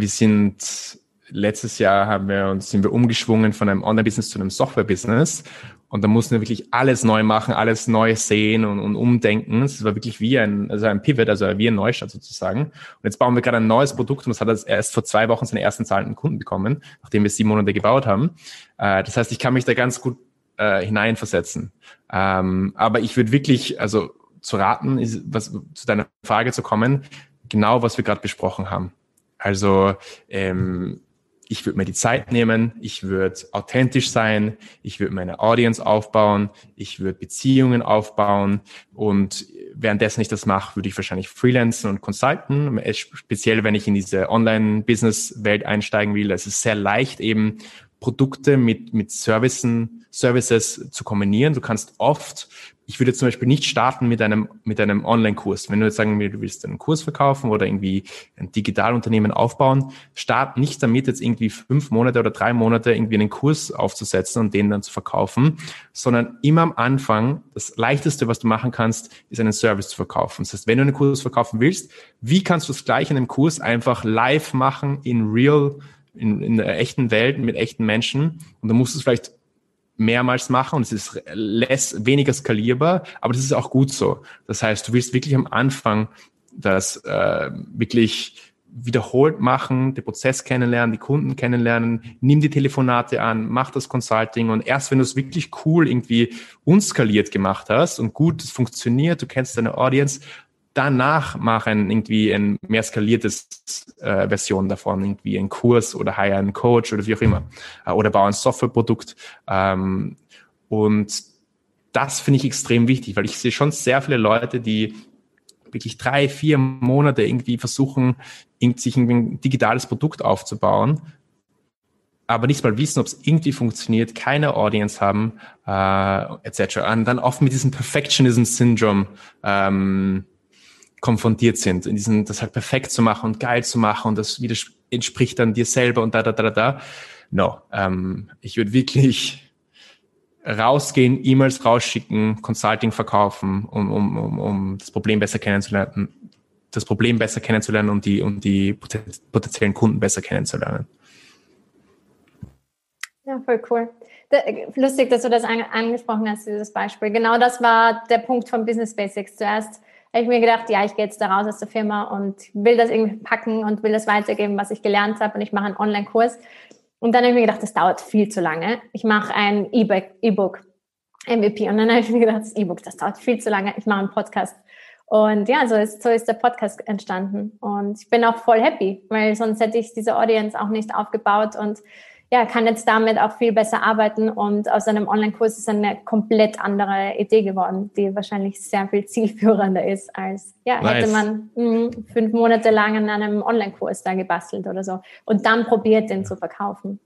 sind letztes Jahr haben wir uns, sind wir umgeschwungen von einem Online-Business zu einem Software-Business. Und da mussten wir wirklich alles neu machen, alles neu sehen und, und umdenken. Es war wirklich wie ein, also ein Pivot, also wie ein Neustart sozusagen. Und jetzt bauen wir gerade ein neues Produkt und das hat erst vor zwei Wochen seine ersten zahlenden Kunden bekommen, nachdem wir sieben Monate gebaut haben. Äh, das heißt, ich kann mich da ganz gut äh, hineinversetzen. Ähm, aber ich würde wirklich, also zu raten, ist, was, zu deiner Frage zu kommen, genau was wir gerade besprochen haben. Also ähm, ich würde mir die Zeit nehmen, ich würde authentisch sein, ich würde meine Audience aufbauen, ich würde Beziehungen aufbauen und währenddessen ich das mache, würde ich wahrscheinlich freelancen und consulten, speziell wenn ich in diese Online-Business-Welt einsteigen will. Es ist sehr leicht eben Produkte mit, mit Servicen, Services zu kombinieren. Du kannst oft ich würde zum Beispiel nicht starten mit einem, mit einem Online-Kurs. Wenn du jetzt sagen du willst einen Kurs verkaufen oder irgendwie ein Digitalunternehmen aufbauen, start nicht damit, jetzt irgendwie fünf Monate oder drei Monate irgendwie einen Kurs aufzusetzen und den dann zu verkaufen, sondern immer am Anfang, das leichteste, was du machen kannst, ist einen Service zu verkaufen. Das heißt, wenn du einen Kurs verkaufen willst, wie kannst du es gleich in einem Kurs einfach live machen, in real, in, in der echten Welt, mit echten Menschen? Und du musst es vielleicht mehrmals machen und es ist less, weniger skalierbar, aber das ist auch gut so. Das heißt, du willst wirklich am Anfang das äh, wirklich wiederholt machen, den Prozess kennenlernen, die Kunden kennenlernen, nimm die Telefonate an, mach das Consulting und erst wenn du es wirklich cool irgendwie unskaliert gemacht hast und gut es funktioniert, du kennst deine Audience, danach mach ein irgendwie ein mehr skaliertes äh, Version davon, irgendwie ein Kurs oder hire einen Coach oder wie auch immer. Äh, oder bau ein Softwareprodukt. Ähm, und das finde ich extrem wichtig, weil ich sehe schon sehr viele Leute, die wirklich drei, vier Monate irgendwie versuchen, sich ein digitales Produkt aufzubauen, aber nicht mal wissen, ob es irgendwie funktioniert, keine Audience haben, äh, etc. Und dann oft mit diesem Perfectionism-Syndrom ähm, konfrontiert sind, in diesen, das halt perfekt zu machen und geil zu machen und das entspricht dann dir selber und da, da, da, da, da. No, ähm, ich würde wirklich rausgehen, E-Mails rausschicken, Consulting verkaufen, um, um, um, um das Problem besser kennenzulernen, das Problem besser kennenzulernen und die, und die potenziellen Kunden besser kennenzulernen. Ja, voll cool. Lustig, dass du das angesprochen hast, dieses Beispiel. Genau das war der Punkt von Business Basics. Zuerst habe ich mir gedacht, ja, ich gehe jetzt da raus aus der Firma und will das irgendwie packen und will das weitergeben, was ich gelernt habe und ich mache einen Online-Kurs. Und dann habe ich mir gedacht, das dauert viel zu lange. Ich mache ein E-Book, MVP. Und dann habe ich mir gedacht, das E-Book, das dauert viel zu lange. Ich mache einen Podcast. Und ja, so ist, so ist der Podcast entstanden. Und ich bin auch voll happy, weil sonst hätte ich diese Audience auch nicht aufgebaut und ja, kann jetzt damit auch viel besser arbeiten und aus einem Online-Kurs ist eine komplett andere Idee geworden, die wahrscheinlich sehr viel zielführender ist als, ja, nice. hätte man mh, hm, fünf Monate lang an einem Online-Kurs da gebastelt oder so und dann probiert, den zu verkaufen.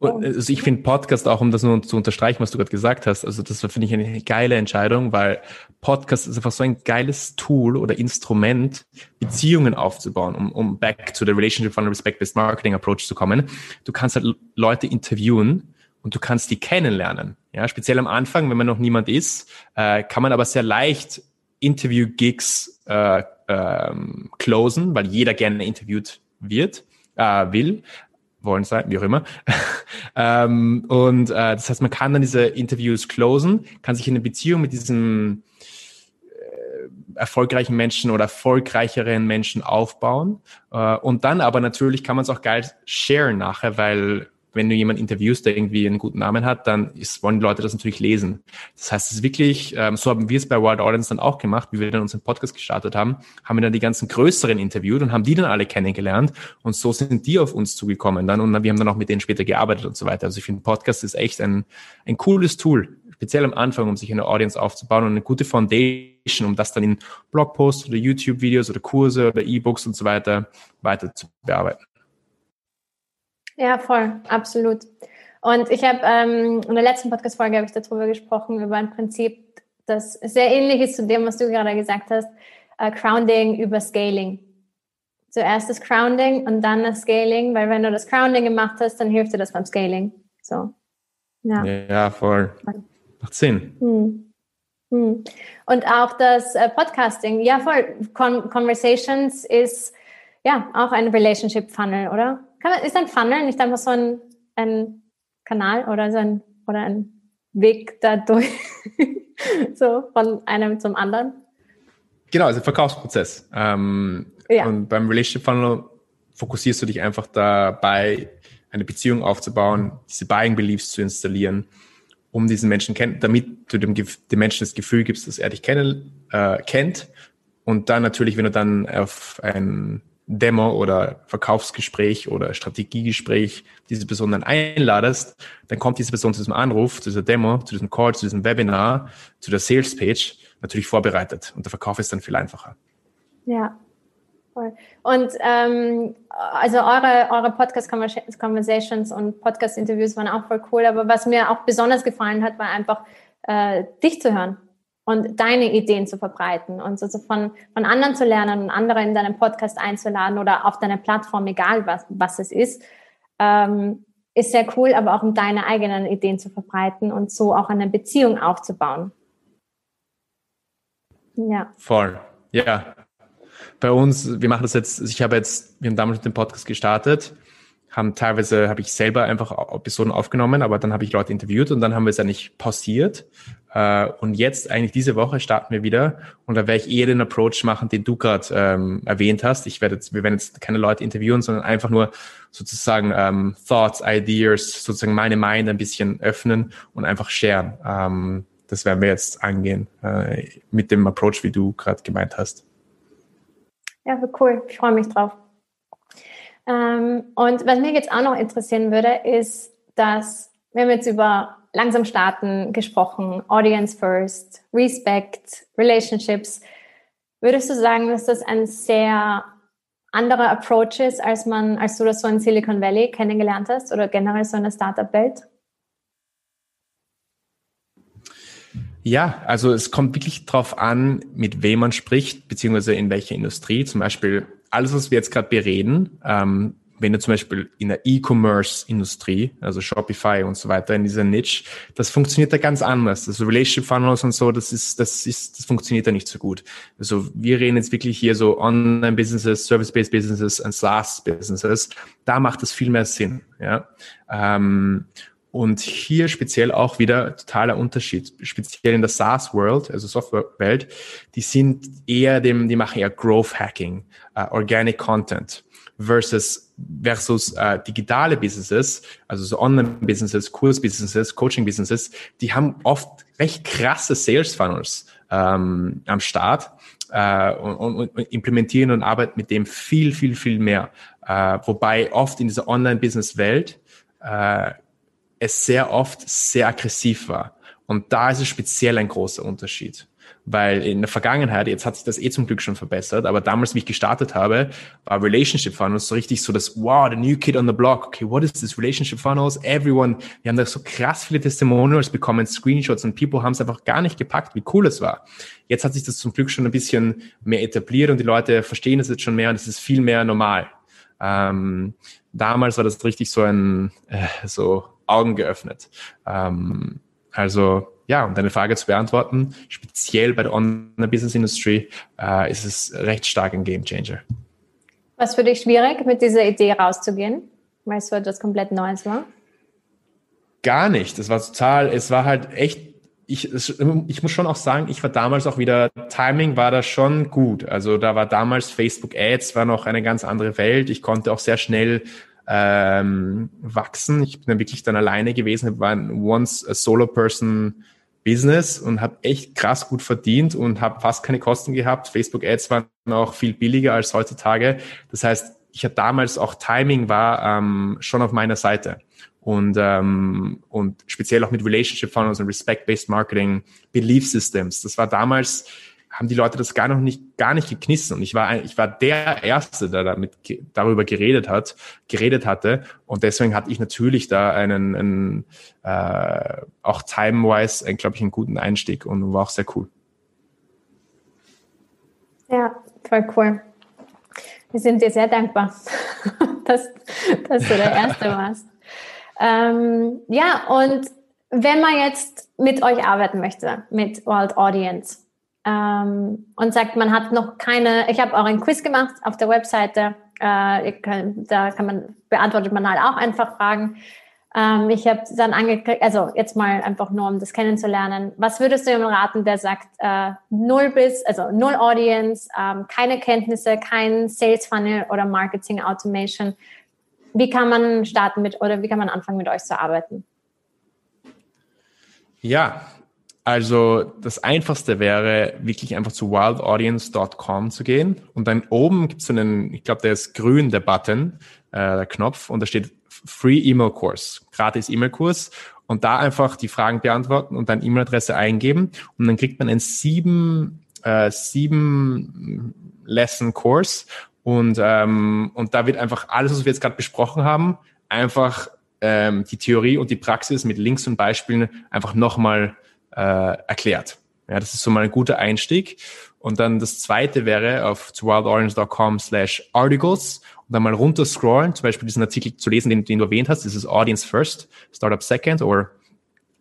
Also ich finde Podcast auch, um das nur zu unterstreichen, was du gerade gesagt hast, also das finde ich eine geile Entscheidung, weil Podcast ist einfach so ein geiles Tool oder Instrument, Beziehungen aufzubauen, um, um back to the relationship von respect-based marketing approach zu kommen. Du kannst halt Leute interviewen und du kannst die kennenlernen. Ja, speziell am Anfang, wenn man noch niemand ist, äh, kann man aber sehr leicht Interview-Gigs äh, ähm, closen, weil jeder gerne interviewt wird, äh, will wollen sein, wie auch immer. ähm, und äh, das heißt, man kann dann diese Interviews closen, kann sich in eine Beziehung mit diesem äh, erfolgreichen Menschen oder erfolgreicheren Menschen aufbauen. Äh, und dann aber natürlich kann man es auch geil sharen nachher, weil wenn du jemanden interviewst, der irgendwie einen guten Namen hat, dann ist, wollen die Leute das natürlich lesen. Das heißt, es ist wirklich, ähm, so haben wir es bei Wild Audience dann auch gemacht, wie wir dann unseren Podcast gestartet haben, haben wir dann die ganzen größeren interviewt und haben die dann alle kennengelernt und so sind die auf uns zugekommen dann und wir haben dann auch mit denen später gearbeitet und so weiter. Also ich finde, Podcast ist echt ein, ein cooles Tool, speziell am Anfang, um sich eine Audience aufzubauen und eine gute Foundation, um das dann in Blogposts oder YouTube-Videos oder Kurse oder E-Books und so weiter weiter zu bearbeiten. Ja, voll, absolut. Und ich habe ähm, in der letzten Podcast-Folge habe ich darüber gesprochen, über ein Prinzip, das sehr ähnlich ist zu dem, was du gerade gesagt hast, äh, Grounding über Scaling. Zuerst das Grounding und dann das Scaling, weil wenn du das Grounding gemacht hast, dann hilft dir das beim Scaling. So. Ja, ja voll. Macht Sinn. Hm. Hm. Und auch das äh, Podcasting, ja voll. Con Conversations ist ja auch ein Relationship Funnel, oder? Man, ist ein Funnel nicht einfach so ein, ein Kanal oder so ein, oder ein Weg dadurch, so von einem zum anderen? Genau, also Verkaufsprozess. Ähm, ja. Und beim Relationship Funnel fokussierst du dich einfach dabei, eine Beziehung aufzubauen, diese Buying Beliefs zu installieren, um diesen Menschen kennen, damit du dem, dem Menschen das Gefühl gibst, dass er dich kennen, äh, kennt. Und dann natürlich, wenn du dann auf ein Demo oder Verkaufsgespräch oder Strategiegespräch diese Person dann einladest, dann kommt diese Person zu diesem Anruf, zu dieser Demo, zu diesem Call, zu diesem Webinar, zu der Sales Page natürlich vorbereitet und der Verkauf ist dann viel einfacher. Ja, und ähm, also eure, eure Podcast-Conversations und Podcast-Interviews waren auch voll cool. Aber was mir auch besonders gefallen hat, war einfach äh, dich zu hören und deine Ideen zu verbreiten und so, von, von anderen zu lernen und andere in deinen Podcast einzuladen oder auf deine Plattform, egal was, was es ist, ähm, ist sehr cool, aber auch um deine eigenen Ideen zu verbreiten und so auch eine Beziehung aufzubauen. Ja. Voll. Ja, bei uns, wir machen das jetzt, ich habe jetzt, wir haben damals den Podcast gestartet, haben teilweise, habe ich selber einfach Episoden aufgenommen, aber dann habe ich Leute interviewt und dann haben wir es nicht pausiert. Äh, und jetzt, eigentlich diese Woche, starten wir wieder und da werde ich eher den Approach machen, den du gerade ähm, erwähnt hast. Ich werde jetzt, wir werden jetzt keine Leute interviewen, sondern einfach nur sozusagen ähm, Thoughts, Ideas, sozusagen meine Mind ein bisschen öffnen und einfach sharen. Ähm, das werden wir jetzt angehen äh, mit dem Approach, wie du gerade gemeint hast. Ja, cool. Ich freue mich drauf. Ähm, und was mich jetzt auch noch interessieren würde, ist, dass wir haben jetzt über langsam starten gesprochen, Audience First, Respect, Relationships. Würdest du sagen, dass das ein sehr anderer Approach ist, als man, als du das so in Silicon Valley kennengelernt hast oder generell so in der Startup-Welt? Ja, also es kommt wirklich drauf an, mit wem man spricht, beziehungsweise in welcher Industrie. Zum Beispiel alles, was wir jetzt gerade bereden, ähm, wenn du zum Beispiel in der E-Commerce-Industrie, also Shopify und so weiter, in dieser Niche, das funktioniert da ganz anders. Also Relationship Funnels und so, das ist, das ist, das funktioniert da nicht so gut. Also wir reden jetzt wirklich hier so Online-Businesses, Service-Based Businesses und SaaS-Businesses. Da macht es viel mehr Sinn, ja. Ähm, und hier speziell auch wieder totaler Unterschied. Speziell in der SaaS-World, also Software-Welt, die sind eher dem, die machen eher Growth Hacking, uh, Organic Content versus versus äh, digitale Businesses, also so Online-Businesses, Kurs-Businesses, Coaching-Businesses, die haben oft recht krasse Sales-Funnels ähm, am Start äh, und, und, und implementieren und arbeiten mit dem viel, viel, viel mehr. Äh, wobei oft in dieser Online-Business-Welt äh, es sehr oft sehr aggressiv war. Und da ist es speziell ein großer Unterschied. Weil in der Vergangenheit, jetzt hat sich das eh zum Glück schon verbessert, aber damals, wie ich gestartet habe, war Relationship Funnels so richtig so das, wow, the new kid on the block. Okay, what is this Relationship Funnels? Everyone, wir haben da so krass viele Testimonials bekommen, Screenshots und people haben es einfach gar nicht gepackt, wie cool es war. Jetzt hat sich das zum Glück schon ein bisschen mehr etabliert und die Leute verstehen es jetzt schon mehr und es ist viel mehr normal. Ähm, damals war das richtig so ein, äh, so Augen geöffnet. Ähm, also ja, um deine Frage zu beantworten, speziell bei der Online-Business-Industrie äh, ist es recht stark ein Game-Changer. Was für dich schwierig, mit dieser Idee rauszugehen, weil es so etwas komplett Neues war? Gar nicht. Es war total, es war halt echt, ich, ich muss schon auch sagen, ich war damals auch wieder, Timing war da schon gut. Also da war damals Facebook Ads, war noch eine ganz andere Welt. Ich konnte auch sehr schnell ähm, wachsen. Ich bin dann wirklich dann alleine gewesen, war ein once a solo person Business und habe echt krass gut verdient und habe fast keine Kosten gehabt. Facebook Ads waren auch viel billiger als heutzutage. Das heißt, ich hatte damals auch Timing war ähm, schon auf meiner Seite und ähm, und speziell auch mit Relationship Funnels und Respect-based Marketing, Belief Systems. Das war damals haben die Leute das gar noch nicht, gar nicht geknissen. Und ich war, ich war der Erste, der damit, darüber geredet hat, geredet hatte. Und deswegen hatte ich natürlich da einen, einen äh, auch time-wise, glaube ich, einen guten Einstieg und war auch sehr cool. Ja, voll cool. Wir sind dir sehr dankbar, dass, dass du der Erste warst. Ähm, ja, und wenn man jetzt mit euch arbeiten möchte, mit World Audience, ähm, und sagt, man hat noch keine, ich habe auch ein Quiz gemacht auf der Webseite, Äh, könnt, da kann man, beantwortet man halt auch einfach Fragen. Ähm, ich habe dann angekriegt, also jetzt mal einfach nur, um das kennenzulernen. Was würdest du jemandem raten, der sagt, äh, null bis, also null Audience, ähm, keine Kenntnisse, kein Sales Funnel oder Marketing Automation? Wie kann man starten mit oder wie kann man anfangen mit euch zu arbeiten? Ja, also das Einfachste wäre wirklich einfach zu wildaudience.com zu gehen. Und dann oben gibt es einen, ich glaube, der ist grün, der Button, äh, der Knopf. Und da steht Free E-Mail Kurs, gratis E-Mail-Kurs und da einfach die Fragen beantworten und dann E-Mail-Adresse eingeben. Und dann kriegt man einen sieben, äh, sieben Lesson-Kurs und, ähm, und da wird einfach alles, was wir jetzt gerade besprochen haben, einfach ähm, die Theorie und die Praxis mit Links und Beispielen einfach nochmal äh, erklärt. Ja, das ist so mal ein guter Einstieg. Und dann das zweite wäre auf wildorange.com slash articles und dann mal runter scrollen, zum Beispiel diesen Artikel zu lesen, den, den du erwähnt hast, ist Audience First, Startup Second oder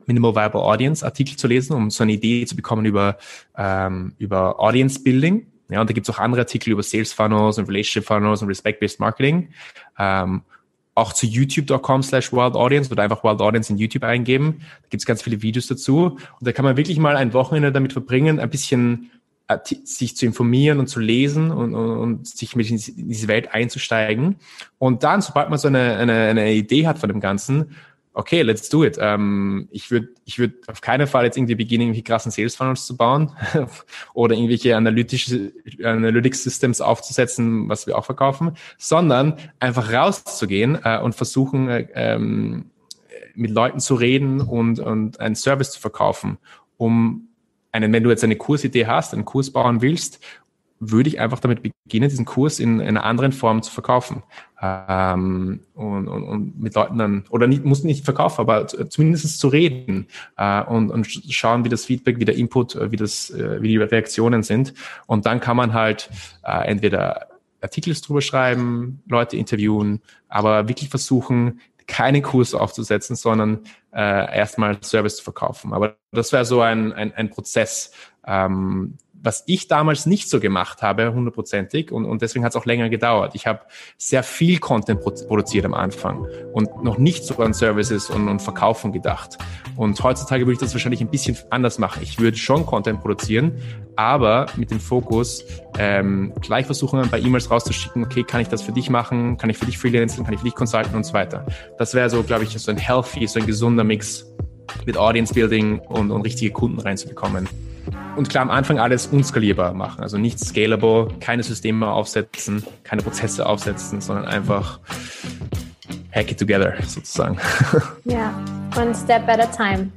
Minimal Viable Audience Artikel zu lesen, um so eine Idee zu bekommen über, ähm, über Audience Building. Ja, und da gibt es auch andere Artikel über Sales Funnels und Relationship Funnels und Respect-Based Marketing. Ähm, auch zu youtube.com slash wild audience oder einfach wild audience in YouTube eingeben. Da gibt es ganz viele Videos dazu. Und da kann man wirklich mal ein Wochenende damit verbringen, ein bisschen äh, sich zu informieren und zu lesen und, und, und sich mit in diese Welt einzusteigen. Und dann, sobald man so eine, eine, eine Idee hat von dem Ganzen, okay, let's do it. Ähm, ich würde ich würd auf keinen Fall jetzt irgendwie beginnen, irgendwelche krassen Sales Funnels zu bauen oder irgendwelche analytische Analytics Systems aufzusetzen, was wir auch verkaufen, sondern einfach rauszugehen äh, und versuchen, äh, ähm, mit Leuten zu reden und, und einen Service zu verkaufen, um einen, wenn du jetzt eine Kursidee hast, einen Kurs bauen willst würde ich einfach damit beginnen, diesen Kurs in, in einer anderen Form zu verkaufen. Ähm, und, und, und mit Leuten dann, oder nicht, muss nicht verkaufen, aber zumindest zu reden äh, und, und schauen, wie das Feedback, wie der Input, äh, wie, das, äh, wie die Reaktionen sind. Und dann kann man halt äh, entweder Artikel drüber schreiben, Leute interviewen, aber wirklich versuchen, keinen Kurs aufzusetzen, sondern äh, erstmal Service zu verkaufen. Aber das wäre so ein, ein, ein Prozess, ähm, was ich damals nicht so gemacht habe, hundertprozentig, und, und deswegen hat es auch länger gedauert. Ich habe sehr viel Content produziert am Anfang und noch nicht so an Services und, und Verkaufen gedacht. Und heutzutage würde ich das wahrscheinlich ein bisschen anders machen. Ich würde schon Content produzieren, aber mit dem Fokus ähm, gleich versuchen, ein paar E-Mails rauszuschicken, okay, kann ich das für dich machen, kann ich für dich freelancen, kann ich für dich consulten und so weiter. Das wäre so, glaube ich, so ein healthy, so ein gesunder Mix mit Audience Building und, und richtige Kunden reinzubekommen. Und klar, am Anfang alles unskalierbar machen. Also nicht scalable, keine Systeme aufsetzen, keine Prozesse aufsetzen, sondern einfach hack it together sozusagen. Ja, one step at a time.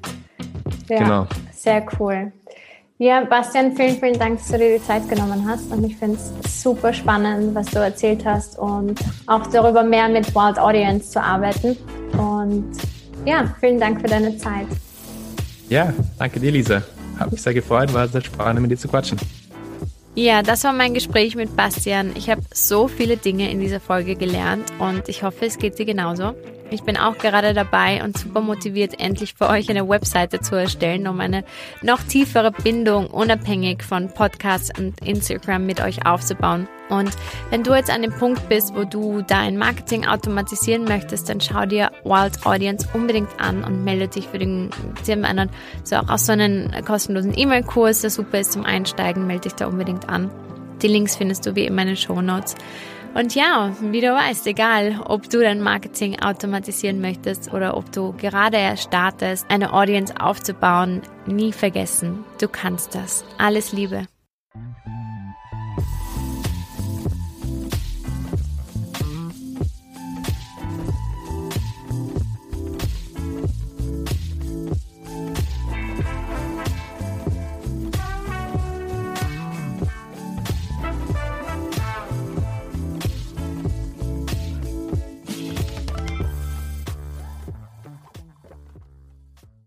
Ja, genau. Sehr cool. Ja, Bastian, vielen, vielen Dank, dass du dir die Zeit genommen hast. Und ich finde es super spannend, was du erzählt hast und auch darüber mehr mit Wild Audience zu arbeiten. Und ja, vielen Dank für deine Zeit. Ja, danke dir, Lisa. Habe mich sehr gefreut, war sehr spannend, mit dir zu quatschen. Ja, das war mein Gespräch mit Bastian. Ich habe so viele Dinge in dieser Folge gelernt und ich hoffe, es geht dir genauso. Ich bin auch gerade dabei und super motiviert, endlich für euch eine Webseite zu erstellen, um eine noch tiefere Bindung unabhängig von Podcasts und Instagram mit euch aufzubauen. Und wenn du jetzt an dem Punkt bist, wo du dein Marketing automatisieren möchtest, dann schau dir Wild Audience unbedingt an und melde dich für den, sie haben einen, so auch, auch so einen kostenlosen E-Mail-Kurs, der super ist zum Einsteigen, melde dich da unbedingt an. Die Links findest du wie immer in den Show Notes. Und ja, wie du weißt, egal, ob du dein Marketing automatisieren möchtest oder ob du gerade erst startest, eine Audience aufzubauen, nie vergessen, du kannst das. Alles Liebe.